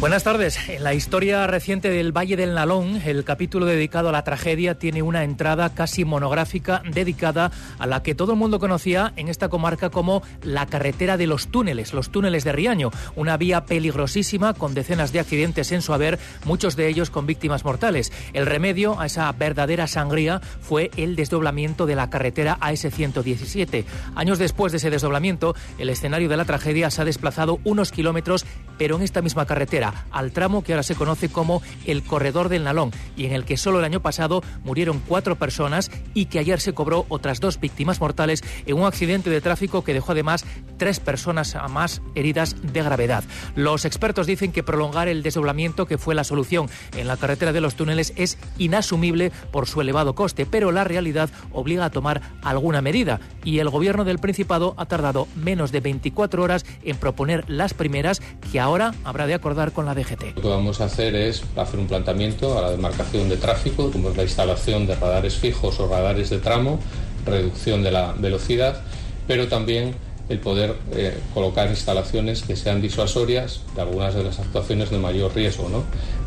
Buenas tardes. En la historia reciente del Valle del Nalón, el capítulo dedicado a la tragedia tiene una entrada casi monográfica dedicada a la que todo el mundo conocía en esta comarca como la carretera de los túneles, los túneles de Riaño, una vía peligrosísima con decenas de accidentes en su haber, muchos de ellos con víctimas mortales. El remedio a esa verdadera sangría fue el desdoblamiento de la carretera AS-117. Años después de ese desdoblamiento, el escenario de la tragedia se ha desplazado unos kilómetros, pero en esta misma carretera al tramo que ahora se conoce como el Corredor del Nalón y en el que solo el año pasado murieron cuatro personas y que ayer se cobró otras dos víctimas mortales en un accidente de tráfico que dejó además tres personas más heridas de gravedad. Los expertos dicen que prolongar el desdoblamiento, que fue la solución en la carretera de los túneles, es inasumible por su elevado coste, pero la realidad obliga a tomar alguna medida y el gobierno del Principado ha tardado menos de 24 horas en proponer las primeras que ahora habrá de acordar con la DGT. Lo que vamos a hacer es hacer un planteamiento a la demarcación de tráfico, como es la instalación de radares fijos o radares de tramo, reducción de la velocidad, pero también el poder eh, colocar instalaciones que sean disuasorias de algunas de las actuaciones de mayor riesgo.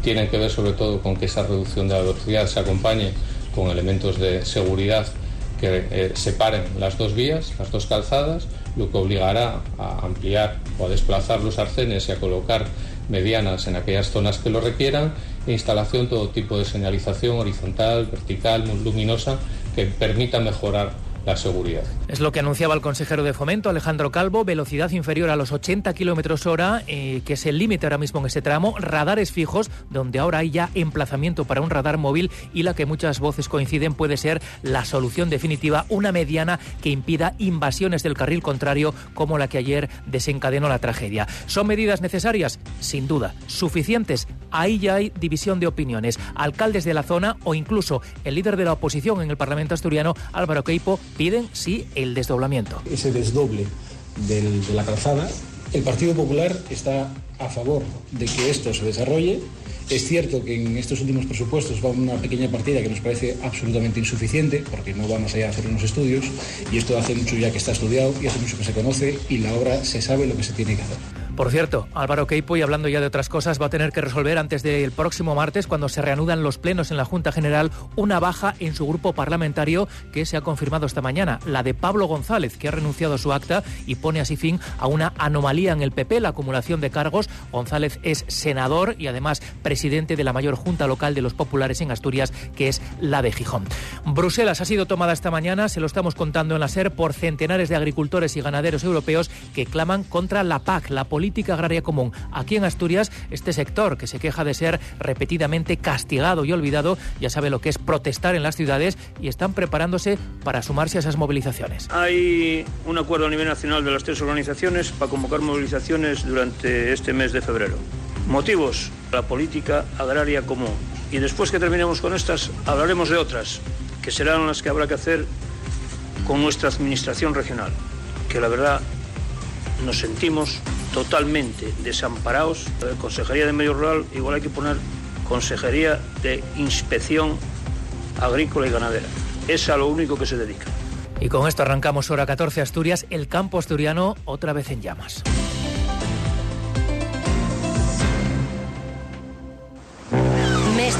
Tienen que ver sobre todo con que esa reducción de la velocidad se acompañe con elementos de seguridad que eh, separen las dos vías, las dos calzadas, lo que obligará a ampliar o a desplazar los arcenes y a colocar medianas en aquellas zonas que lo requieran e instalación todo tipo de señalización horizontal, vertical, luminosa que permita mejorar la seguridad. Es lo que anunciaba el consejero de Fomento, Alejandro Calvo, velocidad inferior a los 80 kilómetros hora, eh, que es el límite ahora mismo en ese tramo, radares fijos, donde ahora hay ya emplazamiento para un radar móvil y la que muchas voces coinciden puede ser la solución definitiva, una mediana que impida invasiones del carril contrario como la que ayer desencadenó la tragedia. ¿Son medidas necesarias? Sin duda. ¿Suficientes? Ahí ya hay división de opiniones. Alcaldes de la zona o incluso el líder de la oposición en el Parlamento asturiano, Álvaro Queipo, piden sí el desdoblamiento. Ese desdoble de la calzada, el Partido Popular está a favor de que esto se desarrolle. Es cierto que en estos últimos presupuestos va una pequeña partida que nos parece absolutamente insuficiente, porque no vamos allá a hacer unos estudios, y esto hace mucho ya que está estudiado y hace mucho que se conoce, y la obra se sabe lo que se tiene que hacer. Por cierto, Álvaro Queipo, y hablando ya de otras cosas, va a tener que resolver antes del próximo martes, cuando se reanudan los plenos en la Junta General, una baja en su grupo parlamentario que se ha confirmado esta mañana, la de Pablo González, que ha renunciado a su acta y pone así fin a una anomalía en el PP, la acumulación de cargos. González es senador y además presidente de la mayor Junta Local de los Populares en Asturias, que es la de Gijón. Bruselas ha sido tomada esta mañana, se lo estamos contando en la SER, por centenares de agricultores y ganaderos europeos que claman contra la PAC, la política política agraria común. Aquí en Asturias, este sector que se queja de ser repetidamente castigado y olvidado, ya sabe lo que es protestar en las ciudades y están preparándose para sumarse a esas movilizaciones. Hay un acuerdo a nivel nacional de las tres organizaciones para convocar movilizaciones durante este mes de febrero. Motivos, la política agraria común. Y después que terminemos con estas, hablaremos de otras, que serán las que habrá que hacer con nuestra administración regional, que la verdad nos sentimos totalmente desamparados. La Consejería de Medio Rural igual hay que poner Consejería de Inspección Agrícola y Ganadera. Es a lo único que se dedica. Y con esto arrancamos hora 14 Asturias, el campo asturiano otra vez en llamas.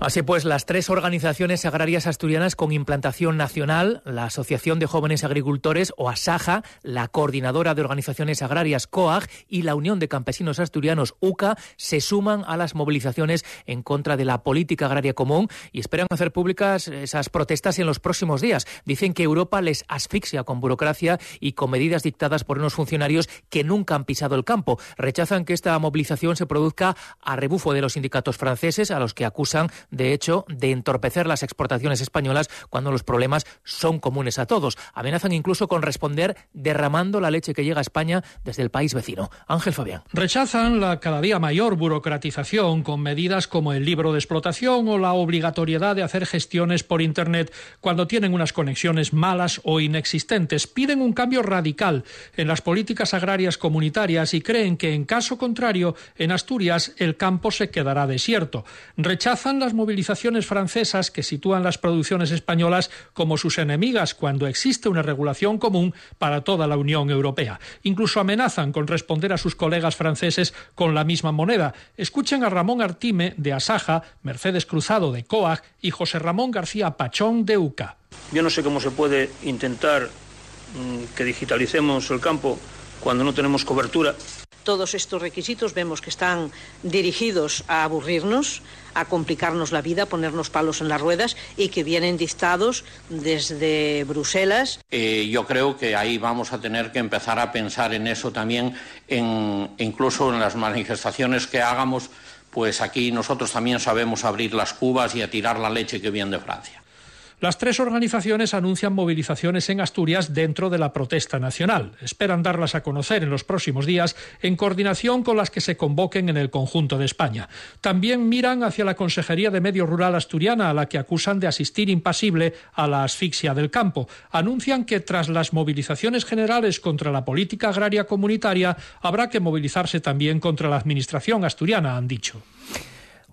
Así pues, las tres organizaciones agrarias asturianas con implantación nacional, la Asociación de Jóvenes Agricultores o ASAJA, la Coordinadora de Organizaciones Agrarias COAG y la Unión de Campesinos Asturianos UCA se suman a las movilizaciones en contra de la política agraria común y esperan hacer públicas esas protestas en los próximos días. Dicen que Europa les asfixia con burocracia y con medidas dictadas por unos funcionarios que nunca han pisado el campo. Rechazan que esta movilización se produzca a rebufo de los sindicatos franceses a los que acusan de hecho, de entorpecer las exportaciones españolas cuando los problemas son comunes a todos. Amenazan incluso con responder derramando la leche que llega a España desde el país vecino. Ángel Fabián. Rechazan la cada día mayor burocratización con medidas como el libro de explotación o la obligatoriedad de hacer gestiones por Internet cuando tienen unas conexiones malas o inexistentes. Piden un cambio radical en las políticas agrarias comunitarias y creen que, en caso contrario, en Asturias el campo se quedará desierto. Rechazan las movilizaciones francesas que sitúan las producciones españolas como sus enemigas cuando existe una regulación común para toda la Unión Europea. Incluso amenazan con responder a sus colegas franceses con la misma moneda. Escuchen a Ramón Artime de Asaja, Mercedes Cruzado de COAG y José Ramón García Pachón de UCA. Yo no sé cómo se puede intentar mm, que digitalicemos el campo cuando no tenemos cobertura. Todos estos requisitos vemos que están dirigidos a aburrirnos, a complicarnos la vida, ponernos palos en las ruedas y que vienen dictados desde Bruselas. Eh, yo creo que ahí vamos a tener que empezar a pensar en eso también, incluso en las manifestaciones que hagamos, pues aquí nosotros también sabemos abrir las cubas y a tirar la leche que viene de Francia. Las tres organizaciones anuncian movilizaciones en Asturias dentro de la protesta nacional. Esperan darlas a conocer en los próximos días en coordinación con las que se convoquen en el conjunto de España. También miran hacia la Consejería de Medio Rural asturiana, a la que acusan de asistir impasible a la asfixia del campo. Anuncian que tras las movilizaciones generales contra la política agraria comunitaria habrá que movilizarse también contra la Administración asturiana, han dicho.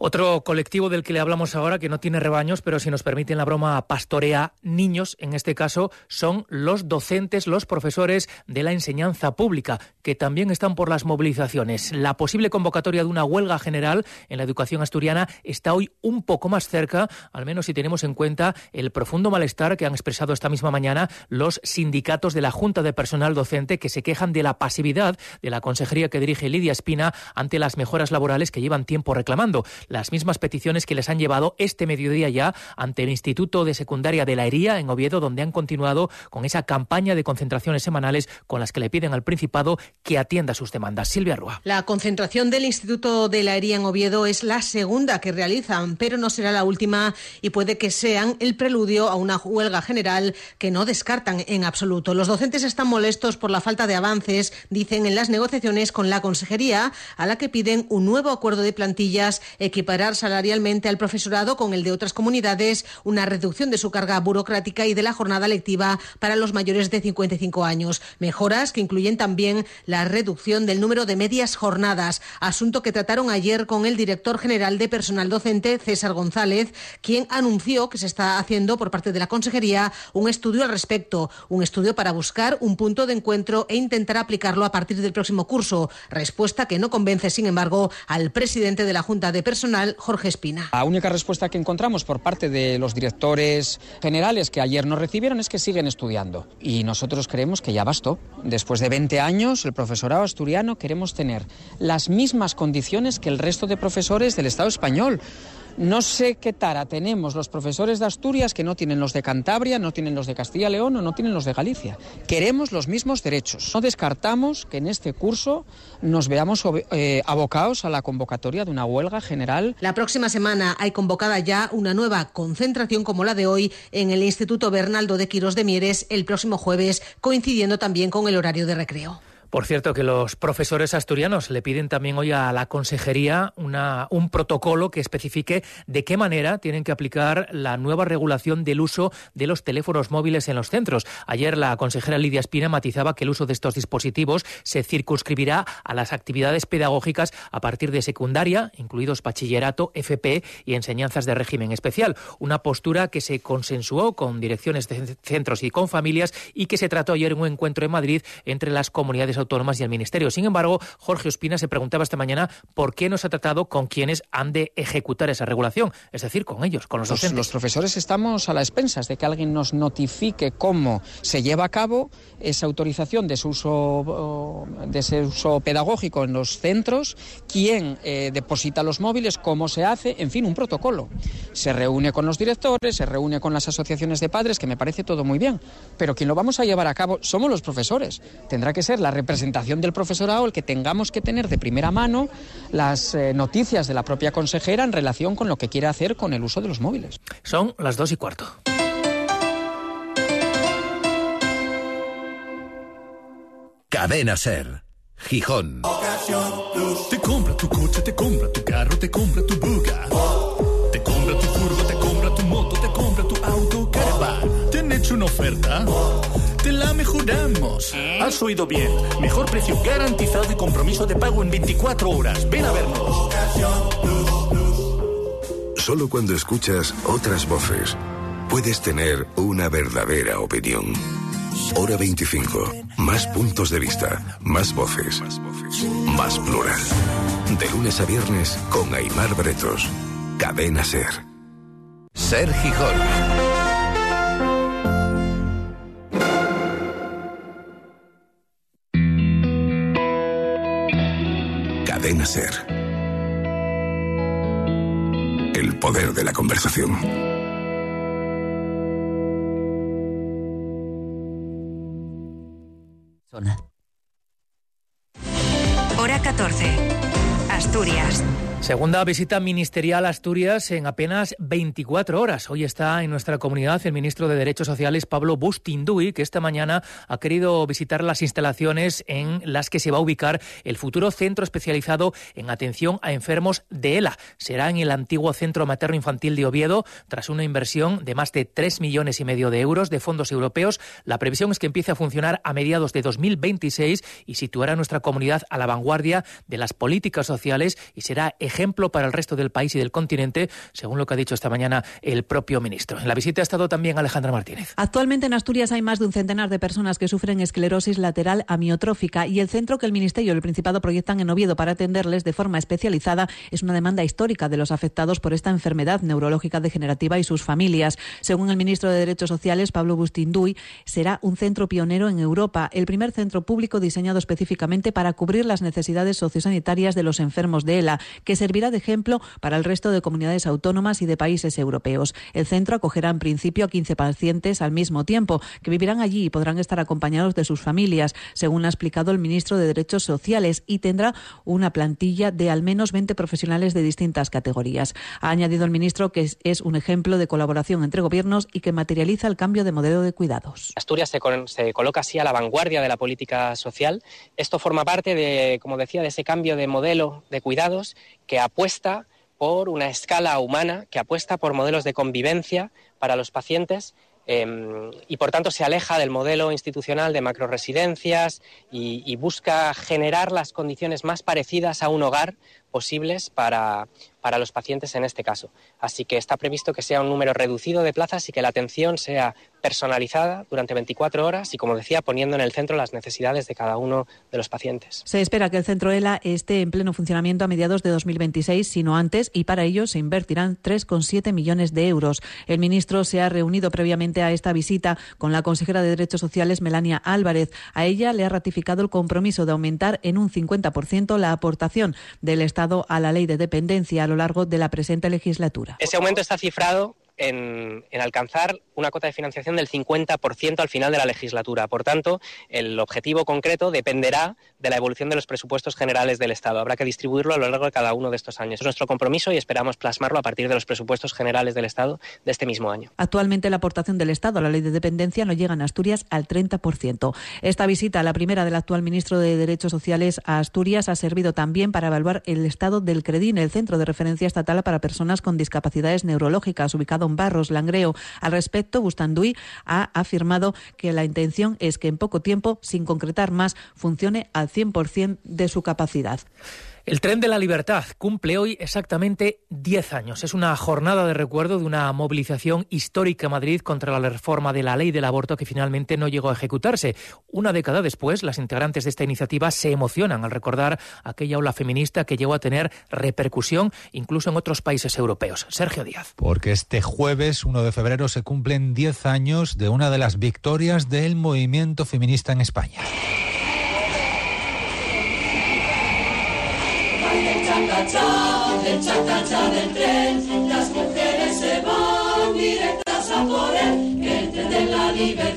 Otro colectivo del que le hablamos ahora, que no tiene rebaños, pero si nos permiten la broma, pastorea niños, en este caso, son los docentes, los profesores de la enseñanza pública, que también están por las movilizaciones. La posible convocatoria de una huelga general en la educación asturiana está hoy un poco más cerca, al menos si tenemos en cuenta el profundo malestar que han expresado esta misma mañana los sindicatos de la Junta de Personal Docente que se quejan de la pasividad de la consejería que dirige Lidia Espina ante las mejoras laborales que llevan tiempo reclamando las mismas peticiones que les han llevado este mediodía ya ante el Instituto de Secundaria de la Hería en Oviedo, donde han continuado con esa campaña de concentraciones semanales con las que le piden al Principado que atienda sus demandas. Silvia Rúa. La concentración del Instituto de la Hería en Oviedo es la segunda que realizan, pero no será la última y puede que sean el preludio a una huelga general que no descartan en absoluto. Los docentes están molestos por la falta de avances, dicen, en las negociaciones con la Consejería, a la que piden un nuevo acuerdo de plantillas equipadas equiparar salarialmente al profesorado con el de otras comunidades, una reducción de su carga burocrática y de la jornada lectiva para los mayores de 55 años. Mejoras que incluyen también la reducción del número de medias jornadas, asunto que trataron ayer con el director general de personal docente, César González, quien anunció que se está haciendo por parte de la Consejería un estudio al respecto, un estudio para buscar un punto de encuentro e intentar aplicarlo a partir del próximo curso. Respuesta que no convence, sin embargo, al presidente de la Junta de Personal Jorge Espina. La única respuesta que encontramos por parte de los directores generales que ayer nos recibieron es que siguen estudiando. Y nosotros creemos que ya bastó. Después de 20 años, el profesorado asturiano queremos tener las mismas condiciones que el resto de profesores del Estado español. No sé qué tara tenemos los profesores de Asturias que no tienen los de Cantabria, no tienen los de Castilla y León o no tienen los de Galicia. Queremos los mismos derechos. No descartamos que en este curso nos veamos eh, abocados a la convocatoria de una huelga general. La próxima semana hay convocada ya una nueva concentración como la de hoy en el Instituto Bernaldo de Quirós de Mieres el próximo jueves, coincidiendo también con el horario de recreo. Por cierto, que los profesores asturianos le piden también hoy a la consejería una, un protocolo que especifique de qué manera tienen que aplicar la nueva regulación del uso de los teléfonos móviles en los centros. Ayer la consejera Lidia Espina matizaba que el uso de estos dispositivos se circunscribirá a las actividades pedagógicas a partir de secundaria, incluidos bachillerato, FP y enseñanzas de régimen especial. Una postura que se consensuó con direcciones de centros y con familias y que se trató ayer en un encuentro en Madrid entre las comunidades autónomas y el Ministerio. Sin embargo, Jorge Ospina se preguntaba esta mañana por qué no se ha tratado con quienes han de ejecutar esa regulación, es decir, con ellos, con los docentes. Los, profesores estamos a las expensas de que alguien nos notifique cómo se lleva a cabo esa autorización de su uso, de ese uso pedagógico en los centros, quién eh, deposita los móviles, cómo se hace, en fin, un protocolo. Se reúne con los directores, se reúne con las asociaciones de padres, que me parece todo muy bien, pero quien lo vamos a llevar a cabo somos los profesores. Tendrá que ser la representación representación del profesorado el que tengamos que tener de primera mano las eh, noticias de la propia consejera en relación con lo que quiere hacer con el uso de los móviles. Son las dos y cuarto. Cadena Ser. Gijón. Te compra tu coche, te compra tu carro, te compra tu buga. Te compra tu furgo, te compra tu moto, te compra tu auto, caravan. ¿Te han hecho una oferta? La mejoramos. Has oído bien. Mejor precio garantizado y compromiso de pago en 24 horas. Ven a vernos. Solo cuando escuchas otras voces puedes tener una verdadera opinión. Hora 25. Más puntos de vista, más voces, más plural. De lunes a viernes con Aymar Bretos. Cadena Ser. Ser Gijón. Cadena Ser. El poder de la conversación. Hora Segunda visita ministerial a Asturias en apenas 24 horas. Hoy está en nuestra comunidad el ministro de Derechos Sociales, Pablo Bustinduy, que esta mañana ha querido visitar las instalaciones en las que se va a ubicar el futuro centro especializado en atención a enfermos de ELA. Será en el antiguo Centro Materno Infantil de Oviedo, tras una inversión de más de 3 millones y medio de euros de fondos europeos. La previsión es que empiece a funcionar a mediados de 2026 y situará a nuestra comunidad a la vanguardia de las políticas sociales y será ejemplo para el resto del país y del continente, según lo que ha dicho esta mañana el propio ministro. En la visita ha estado también Alejandra Martínez. Actualmente en Asturias hay más de un centenar de personas que sufren esclerosis lateral amiotrófica y el centro que el Ministerio y el Principado proyectan en Oviedo para atenderles de forma especializada es una demanda histórica de los afectados por esta enfermedad neurológica degenerativa y sus familias. Según el ministro de Derechos Sociales, Pablo Bustinduy, será un centro pionero en Europa, el primer centro público diseñado específicamente para cubrir las necesidades sociosanitarias de los enfermos de ELA, que servirá de ejemplo para el resto de comunidades autónomas y de países europeos. El centro acogerá en principio a 15 pacientes al mismo tiempo, que vivirán allí y podrán estar acompañados de sus familias, según ha explicado el ministro de Derechos Sociales, y tendrá una plantilla de al menos 20 profesionales de distintas categorías. Ha añadido el ministro que es un ejemplo de colaboración entre gobiernos y que materializa el cambio de modelo de cuidados. Asturias se, se coloca así a la vanguardia de la política social. Esto forma parte de, como decía, de ese cambio de modelo de cuidados que apuesta por una escala humana, que apuesta por modelos de convivencia para los pacientes eh, y por tanto se aleja del modelo institucional de macroresidencias y busca generar las condiciones más parecidas a un hogar posibles para, para los pacientes en este caso. Así que está previsto que sea un número reducido de plazas y que la atención sea personalizada durante 24 horas y, como decía, poniendo en el centro las necesidades de cada uno de los pacientes. Se espera que el centro ELA esté en pleno funcionamiento a mediados de 2026, sino antes, y para ello se invertirán 3,7 millones de euros. El ministro se ha reunido previamente a esta visita con la consejera de Derechos Sociales, Melania Álvarez. A ella le ha ratificado el compromiso de aumentar en un 50% la aportación del Estado a la ley de dependencia lo largo de la presente legislatura. Ese aumento está cifrado en, en, alcanzar una cota de financiación del 50% al final de la legislatura. Por tanto, el objetivo concreto dependerá de la evolución de los presupuestos generales del Estado. Habrá que distribuirlo a lo largo de cada uno de estos años. Es nuestro compromiso y esperamos plasmarlo a partir de los presupuestos generales del Estado de este mismo año. Actualmente la aportación del Estado a la ley de dependencia no llega en Asturias al 30%. Esta visita, la primera del actual ministro de Derechos Sociales a Asturias, ha servido también para evaluar el estado del CREDIN, el Centro de Referencia Estatal para Personas con Discapacidades Neurológicas, ubicado en Barros, Langreo. Al respecto, Bustanduy ha afirmado que la intención es que en poco tiempo, sin concretar más, funcione al 100% de su capacidad. El tren de la libertad cumple hoy exactamente 10 años. Es una jornada de recuerdo de una movilización histórica en Madrid contra la reforma de la ley del aborto que finalmente no llegó a ejecutarse. Una década después, las integrantes de esta iniciativa se emocionan al recordar aquella ola feminista que llegó a tener repercusión incluso en otros países europeos. Sergio Díaz. Porque este jueves, 1 de febrero, se cumplen 10 años de una de las victorias del movimiento feminista en España. Cha-cha-cha, el del tren, las mujeres se van directas a por él, que el tren de la libertad,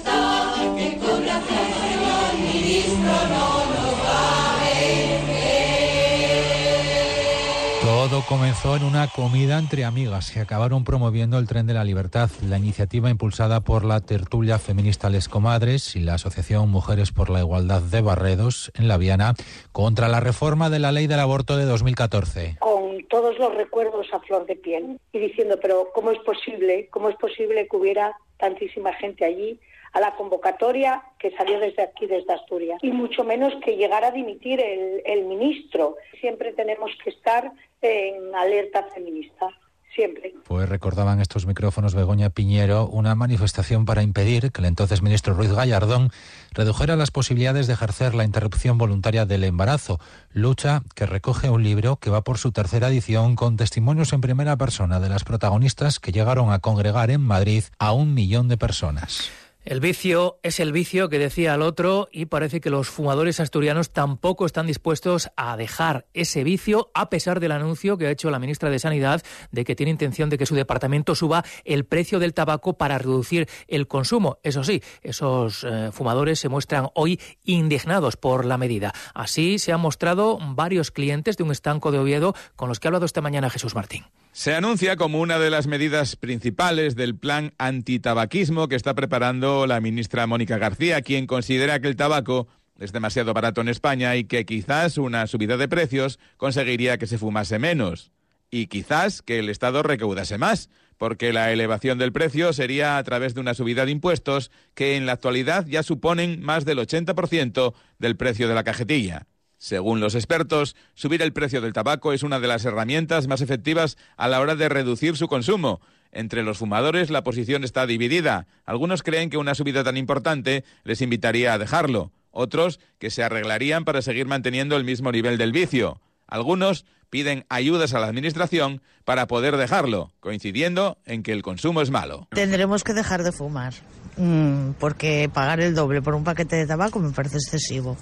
Todo comenzó en una comida entre amigas que acabaron promoviendo el tren de la libertad, la iniciativa impulsada por la tertulia feminista Les Comadres y la Asociación Mujeres por la Igualdad de Barredos en La Viana contra la reforma de la ley del aborto de 2014. Con todos los recuerdos a flor de piel y diciendo, pero ¿cómo es posible? ¿Cómo es posible que hubiera tantísima gente allí? A la convocatoria que salió desde aquí, desde Asturias, y mucho menos que llegara a dimitir el, ministro. Siempre tenemos que estar en alerta feminista. Siempre. Pues recordaban estos micrófonos Begoña Piñero una manifestación para impedir que el entonces ministro Ruiz Gallardón redujera las posibilidades de ejercer la interrupción voluntaria del embarazo, lucha que recoge un libro que va por su tercera edición con testimonios en primera persona de las protagonistas que llegaron a congregar en Madrid a un millón de personas. El vicio es el vicio que decía el otro y parece que los fumadores asturianos tampoco están dispuestos a dejar ese vicio a pesar del anuncio que ha hecho la ministra de Sanidad de que tiene intención de que su departamento suba el precio del tabaco para reducir el consumo. Eso sí, esos eh, fumadores se muestran hoy indignados por la medida. Así se han mostrado varios clientes de un estanco de Oviedo con los que ha hablado esta mañana Jesús Martín. Se anuncia como una de las medidas principales del plan antitabaquismo que está preparando la ministra Mónica García, quien considera que el tabaco es demasiado barato en España y que quizás una subida de precios conseguiría que se fumase menos. Y quizás que el Estado recaudase más, porque la elevación del precio sería a través de una subida de impuestos que en la actualidad ya suponen más del 80% del precio de la cajetilla. Según los expertos, subir el precio del tabaco es una de las herramientas más efectivas a la hora de reducir su consumo. Entre los fumadores la posición está dividida. Algunos creen que una subida tan importante les invitaría a dejarlo. Otros que se arreglarían para seguir manteniendo el mismo nivel del vicio. Algunos piden ayudas a la Administración para poder dejarlo, coincidiendo en que el consumo es malo. Tendremos que dejar de fumar, mm, porque pagar el doble por un paquete de tabaco me parece excesivo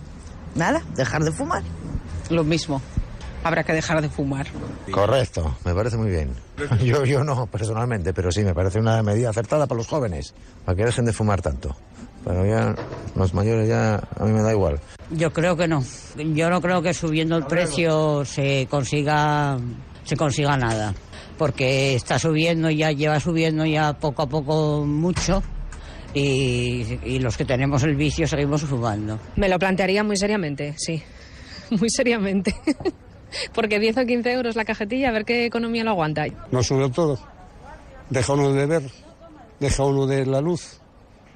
nada, dejar de fumar. Lo mismo. Habrá que dejar de fumar. Correcto, me parece muy bien. Yo, yo no, personalmente, pero sí, me parece una medida acertada para los jóvenes, para que dejen de fumar tanto. Pero ya los mayores ya a mí me da igual. Yo creo que no. Yo no creo que subiendo el precio se consiga se consiga nada, porque está subiendo ya lleva subiendo ya poco a poco mucho y, los que tenemos el vicio seguimos fumando. Me lo plantearía muy seriamente, sí, muy seriamente. Porque 10 o 15 euros la cajetilla, a ver qué economía lo aguanta. No sube todo. Deja uno de ver, deja uno de la luz,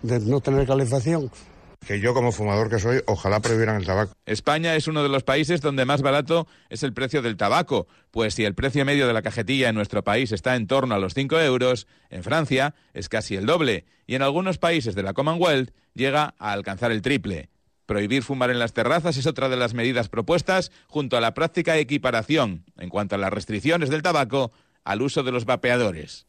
de no tener calefacción que yo como fumador que soy, ojalá prohibieran el tabaco. España es uno de los países donde más barato es el precio del tabaco, pues si el precio medio de la cajetilla en nuestro país está en torno a los 5 euros, en Francia es casi el doble y en algunos países de la Commonwealth llega a alcanzar el triple. Prohibir fumar en las terrazas es otra de las medidas propuestas junto a la práctica equiparación en cuanto a las restricciones del tabaco al uso de los vapeadores.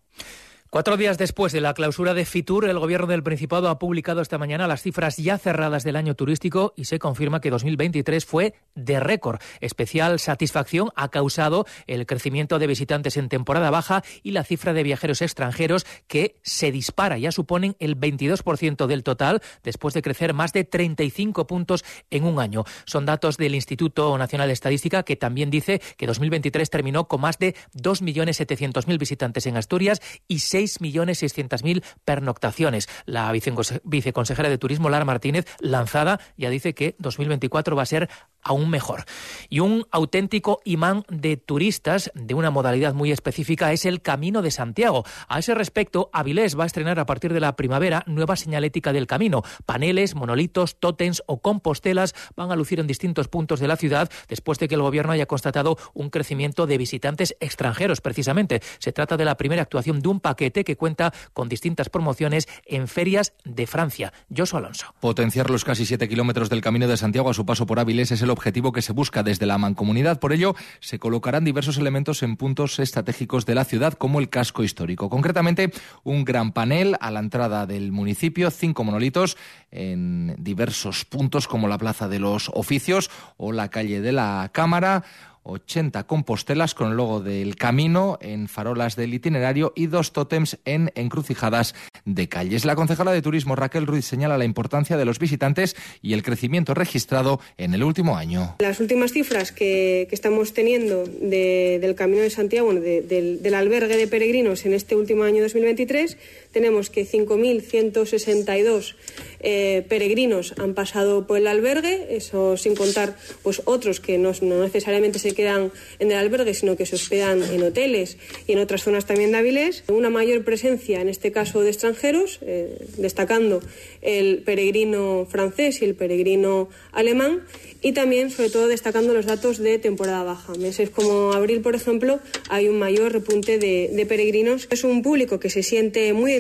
Cuatro días después de la clausura de Fitur, el Gobierno del Principado ha publicado esta mañana las cifras ya cerradas del año turístico y se confirma que 2023 fue de récord. Especial satisfacción ha causado el crecimiento de visitantes en temporada baja y la cifra de viajeros extranjeros que se dispara. Ya suponen el 22% del total después de crecer más de 35 puntos en un año. Son datos del Instituto Nacional de Estadística que también dice que 2023 terminó con más de 2.700.000 visitantes en Asturias y 6.600.000 pernoctaciones. La viceconsejera de Turismo, Lara Martínez, lanzada, ya dice que 2024 va a ser aún mejor. Y un auténtico imán de turistas de una modalidad muy específica es el Camino de Santiago. A ese respecto, Avilés va a estrenar a partir de la primavera nueva señalética del camino. Paneles, monolitos, tótems o compostelas van a lucir en distintos puntos de la ciudad después de que el gobierno haya constatado un crecimiento de visitantes extranjeros, precisamente. Se trata de la primera actuación de un paquete que cuenta con distintas promociones en ferias de Francia. Josu Alonso. Potenciar los casi siete kilómetros del Camino de Santiago a su paso por Avilés es el objetivo que se busca desde la mancomunidad. Por ello, se colocarán diversos elementos en puntos estratégicos de la ciudad, como el casco histórico. Concretamente, un gran panel a la entrada del municipio, cinco monolitos en diversos puntos, como la Plaza de los Oficios o la calle de la Cámara 80 compostelas con el logo del camino en farolas del itinerario y dos tótems en encrucijadas de calles. La concejala de turismo Raquel Ruiz señala la importancia de los visitantes y el crecimiento registrado en el último año. Las últimas cifras que, estamos teniendo del Camino de Santiago, del, albergue de peregrinos en este último año 2023, tenemos que 5.162 eh, peregrinos han pasado por el albergue, eso sin contar pues otros que no, necesariamente se quedan en el albergue, sino que se hospedan en hoteles y en otras zonas también de Avilés. Una mayor presencia, en este caso, de extranjeros, eh, destacando el peregrino francés y el peregrino alemán, y también, sobre todo, destacando los datos de temporada baja. Meses como abril, por ejemplo, hay un mayor repunte de, de peregrinos. Es un público que se siente muy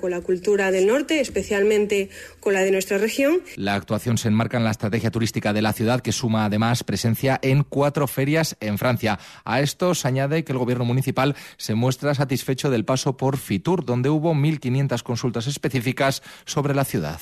con la cultura del norte, especialmente con la de nuestra región. La actuación se enmarca en la estrategia turística de la ciudad, que suma además presencia en cuatro ferias en Francia. A esto se añade que el gobierno municipal se muestra satisfecho del paso por Fitur, donde hubo 1.500 consultas específicas sobre la ciudad.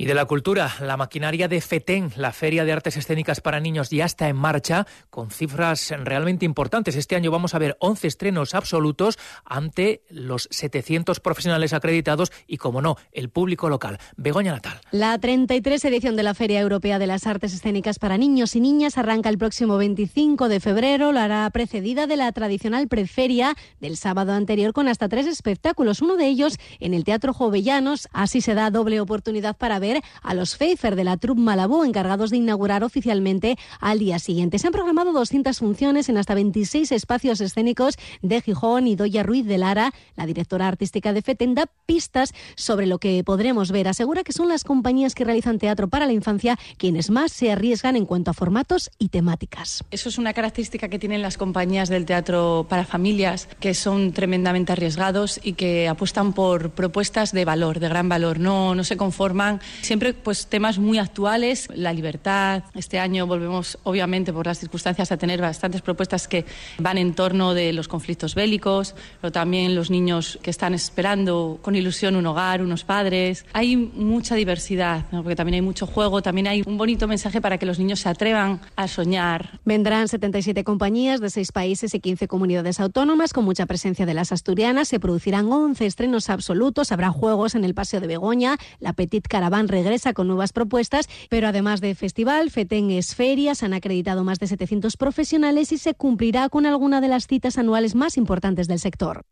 Y de la cultura, la maquinaria de FETEN, la Feria de Artes Escénicas para Niños, ya está en marcha con cifras realmente importantes. Este año vamos a ver 11 estrenos absolutos ante los 700 profesionales acreditados y, como no, el público local. Begoña Natal. La 33 edición de la Feria Europea de las Artes Escénicas para Niños y Niñas arranca el próximo 25 de febrero. La hará precedida de la tradicional preferia del sábado anterior con hasta tres espectáculos, uno de ellos en el Teatro Jovellanos. Así se da doble oportunidad para ver a los Pfeiffer de la Troupe Malabou, encargados de inaugurar oficialmente al día siguiente. Se han programado 200 funciones en hasta 26 espacios escénicos de Gijón y Doya Ruiz de Lara, la directora artística de FETEN, da pistas sobre lo que podremos ver. Asegura que son las compañías que realizan teatro para la infancia quienes más se arriesgan en cuanto a formatos y temáticas. Eso es una característica que tienen las compañías del teatro para familias, que son tremendamente arriesgados y que apuestan por propuestas de valor, de gran valor. No, no se conforman Siempre pues temas muy actuales, la libertad. Este año volvemos, obviamente, por las circunstancias, a tener bastantes propuestas que van en torno de los conflictos bélicos, pero también los niños que están esperando con ilusión un hogar, unos padres. Hay mucha diversidad, porque también hay mucho juego, también hay un bonito mensaje para que los niños se atrevan a soñar. Vendrán 77 compañías de seis países y 15 comunidades autónomas, con mucha presencia de las asturianas. Se producirán 11 estrenos absolutos, habrá juegos en el Paseo de Begoña, la Petit Regresa con nuevas propuestas, pero además de festival, FETEN es feria, se han acreditado más de 700 profesionales y se cumplirá con alguna de las citas anuales más importantes del sector.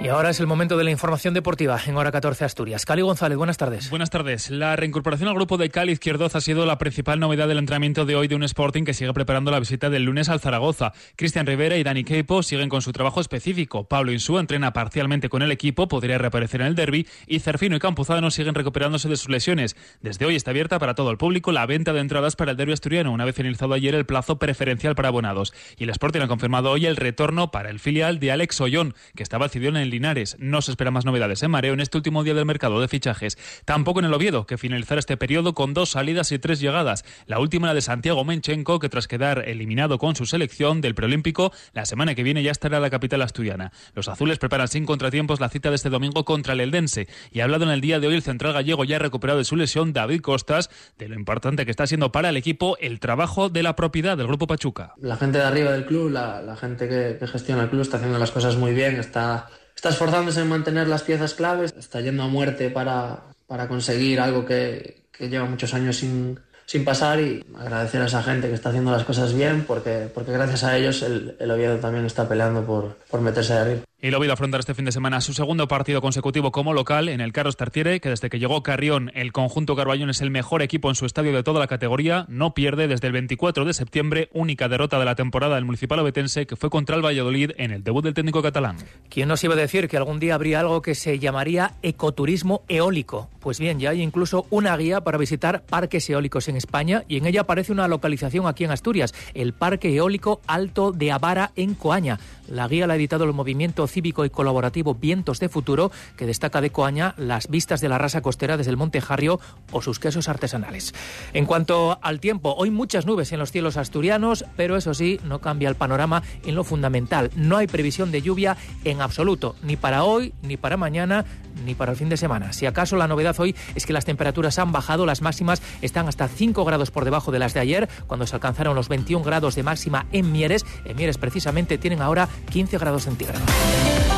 Y ahora es el momento de la información deportiva en Hora 14 Asturias. Cali González, buenas tardes. Buenas tardes. La reincorporación al grupo de Cali Izquierdoz ha sido la principal novedad del entrenamiento de hoy de un Sporting que sigue preparando la visita del lunes al Zaragoza. Cristian Rivera y Dani Keipo siguen con su trabajo específico. Pablo Insúa entrena parcialmente con el equipo, podría reaparecer en el derby y Cerfino y Campuzano siguen recuperándose de sus lesiones. Desde hoy está abierta para todo el público la venta de entradas para el derby asturiano, una vez finalizado ayer el plazo preferencial para abonados. Y el Sporting ha confirmado hoy el retorno para el filial de Alex Ollón, que estaba cedido en el Linares. No se esperan más novedades en Mareo en este último día del mercado de fichajes. Tampoco en el Oviedo, que finalizará este periodo con dos salidas y tres llegadas. La última la de Santiago Menchenko, que tras quedar eliminado con su selección del preolímpico, la semana que viene ya estará en la capital asturiana. Los azules preparan sin contratiempos la cita de este domingo contra el Eldense. Y ha hablado en el día de hoy el central gallego ya recuperado de su lesión, David Costas, de lo importante que está siendo para el equipo el trabajo de la propiedad del Grupo Pachuca. La gente de arriba del club, la, gente que, que gestiona el club está haciendo las cosas muy bien, está está esforzándose en mantener las piezas claves, está yendo a muerte para, para conseguir algo que, que lleva muchos años sin, sin pasar y agradecer a esa gente que está haciendo las cosas bien porque, porque gracias a ellos el, el Oviedo también está peleando por, por meterse de arriba. Y lo a afrontar este fin de semana su segundo partido consecutivo como local en el Carlos Tartiere, que desde que llegó Carrión, el conjunto Carballón es el mejor equipo en su estadio de toda la categoría. No pierde desde el 24 de septiembre, única derrota de la temporada del Municipal Obetense, que fue contra el Valladolid en el debut del técnico catalán. ¿Quién nos iba a decir que algún día habría algo que se llamaría ecoturismo eólico? Pues bien, ya hay incluso una guía para visitar parques eólicos en España y en ella aparece una localización aquí en Asturias, el Parque Eólico Alto de Avara en Coaña. La guía la ha editado el movimiento cívico y colaborativo Vientos de Futuro, que destaca de Coaña las vistas de la rasa costera desde el Monte Jarrio o sus quesos artesanales. En cuanto al tiempo, hoy muchas nubes en los cielos asturianos, pero eso sí, no cambia el panorama en lo fundamental. No hay previsión de lluvia en absoluto, ni para hoy, ni para mañana, ni para el fin de semana. Si acaso la novedad hoy es que las temperaturas han bajado, las máximas están hasta 5 grados por debajo de las de ayer, cuando se alcanzaron los 21 grados de máxima en Mieres. En Mieres precisamente tienen ahora 15 grados centígrados. Bye.